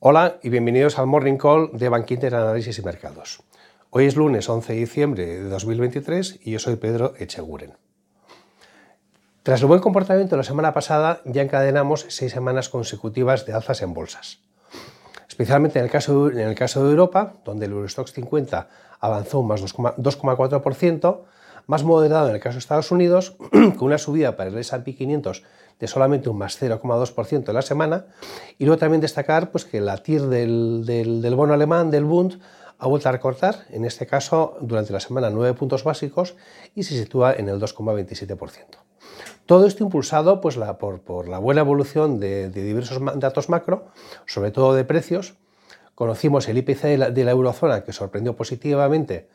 Hola y bienvenidos al Morning Call de Bankinter Análisis y Mercados. Hoy es lunes 11 de diciembre de 2023 y yo soy Pedro Echeguren. Tras el buen comportamiento de la semana pasada, ya encadenamos seis semanas consecutivas de alzas en bolsas. Especialmente en el caso, de Europa, donde el Eurostox 50 avanzó un más 2,4%, más moderado en el caso de Estados Unidos, con una subida para el S&P 500 de solamente un más 0,2% en la semana, y luego también destacar pues, que la TIR del, del, bono alemán, del Bund, ha vuelto a recortar, en este caso durante la semana 9 puntos básicos y se sitúa en el 2,27%. Todo esto impulsado pues, por, por, la buena evolución de, de, diversos datos macro, sobre todo de precios. Conocimos el IPC de de la eurozona que sorprendió positivamente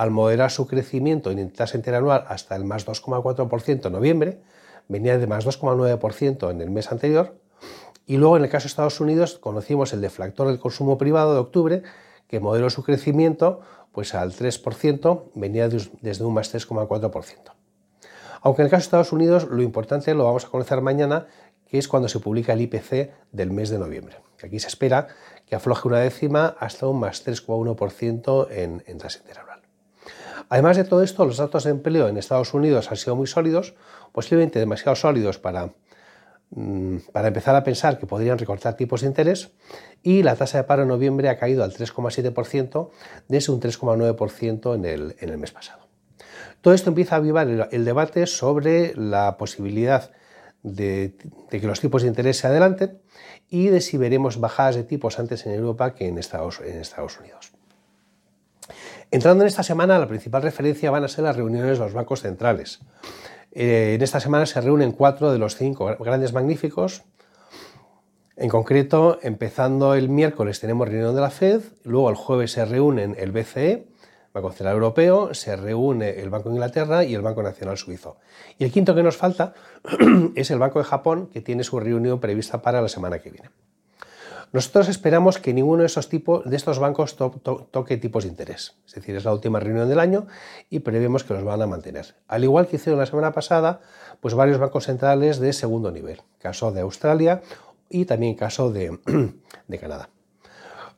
al moderar su crecimiento en tasa interanual hasta el más 2,4% en noviembre, venía de más 2,9% en el mes anterior, y luego en el caso de Estados Unidos conocimos el deflactor del consumo privado de octubre, que moderó su crecimiento pues al 3%, venía desde un más 3,4%. Aunque en el caso de Estados Unidos lo importante lo vamos a conocer mañana, que es cuando se publica el IPC del mes de noviembre. Aquí se espera que afloje una décima hasta un más 3,1% en, en tasa interanual. Además de todo esto, los datos de empleo en Estados Unidos han sido muy sólidos, posiblemente demasiado sólidos para, mm, para empezar a pensar que podrían recortar tipos de interés, y la tasa de paro en noviembre ha caído al 3,7% desde un 3,9% en el, en el mes pasado. Todo esto empieza a avivar el, debate sobre la posibilidad de, que los tipos de interés se adelanten y de si veremos bajadas de tipos antes en Europa que en en Estados Unidos. Entrando en esta semana, la principal referencia van a ser las reuniones de los bancos centrales. Eh, en esta semana se reúnen cuatro de los cinco grandes magníficos. En concreto, empezando el miércoles tenemos reunión de la Fed, luego el jueves se reúnen el BCE, Banco Central Europeo, se reúne el Banco de Inglaterra y el Banco Nacional Suizo. Y el quinto que nos falta es el Banco de Japón, que tiene su reunión prevista para la semana que viene. Nosotros esperamos que ninguno de, esos tipos, de estos bancos to, to, toque tipos de interés. Es decir, es la última reunión del año y prevemos que los van a mantener. Al igual que hicieron la semana pasada, pues varios bancos centrales de segundo nivel. Caso de Australia y también caso de, Canadá.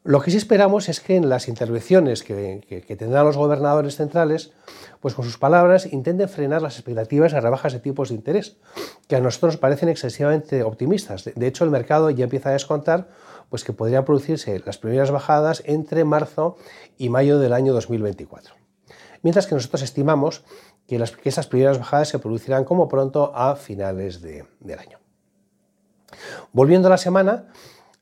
Lo que sí esperamos es que en las intervenciones que, que, tendrán los gobernadores centrales, pues con sus palabras intenten frenar las expectativas de rebajas de tipos de interés, que a nosotros nos parecen excesivamente optimistas. De hecho, el mercado ya empieza a descontar pues que podrían producirse las primeras bajadas entre marzo y mayo del año 2024. Mientras que nosotros estimamos que, esas primeras bajadas se producirán como pronto a finales de, del año. Volviendo a la semana,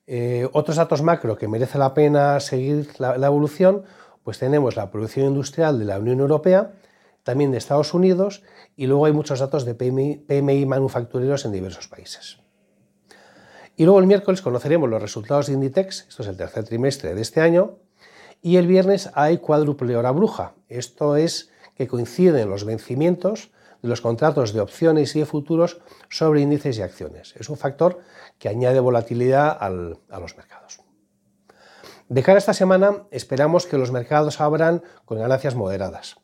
eh, otros datos macro que merece la pena seguir la, evolución, pues tenemos la producción industrial de la Unión Europea, también de Estados Unidos y luego hay muchos datos de PMI manufactureros en diversos países. Y luego el miércoles conoceremos los resultados de Inditex, esto es el tercer trimestre de este año, y el viernes hay cuádruple hora bruja. Esto es que coinciden los vencimientos de los contratos de opciones y de futuros sobre índices y acciones. Es un factor que añade volatilidad a los mercados. De cara a esta semana, esperamos que los mercados abran con ganancias moderadas.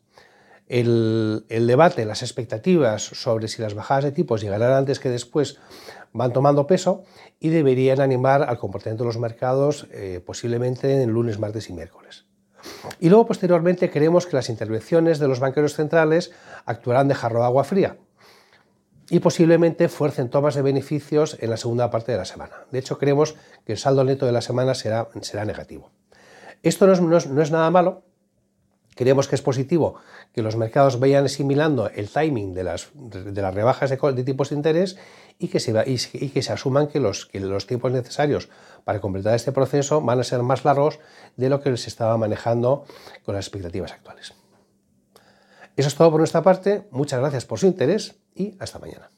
El, debate, las expectativas sobre si las bajadas de tipos llegarán antes que después van tomando peso y deberían animar al comportamiento de los mercados eh, posiblemente en lunes, martes y miércoles. Y luego posteriormente creemos que las intervenciones de los banqueros centrales actuarán de jarro de agua fría y posiblemente fuercen tomas de beneficios en la segunda parte de la semana. De hecho, creemos que el saldo neto de la semana será, negativo. Esto no es, no, es, no es nada malo, Creemos que es positivo que los mercados vayan asimilando el timing de las, de las rebajas de, tipos de interés y que, se, que se asuman que los, que los tiempos necesarios para completar este proceso van a ser más largos de lo que se estaba manejando con las expectativas actuales. Eso es todo por nuestra parte. Muchas gracias por su interés y hasta mañana.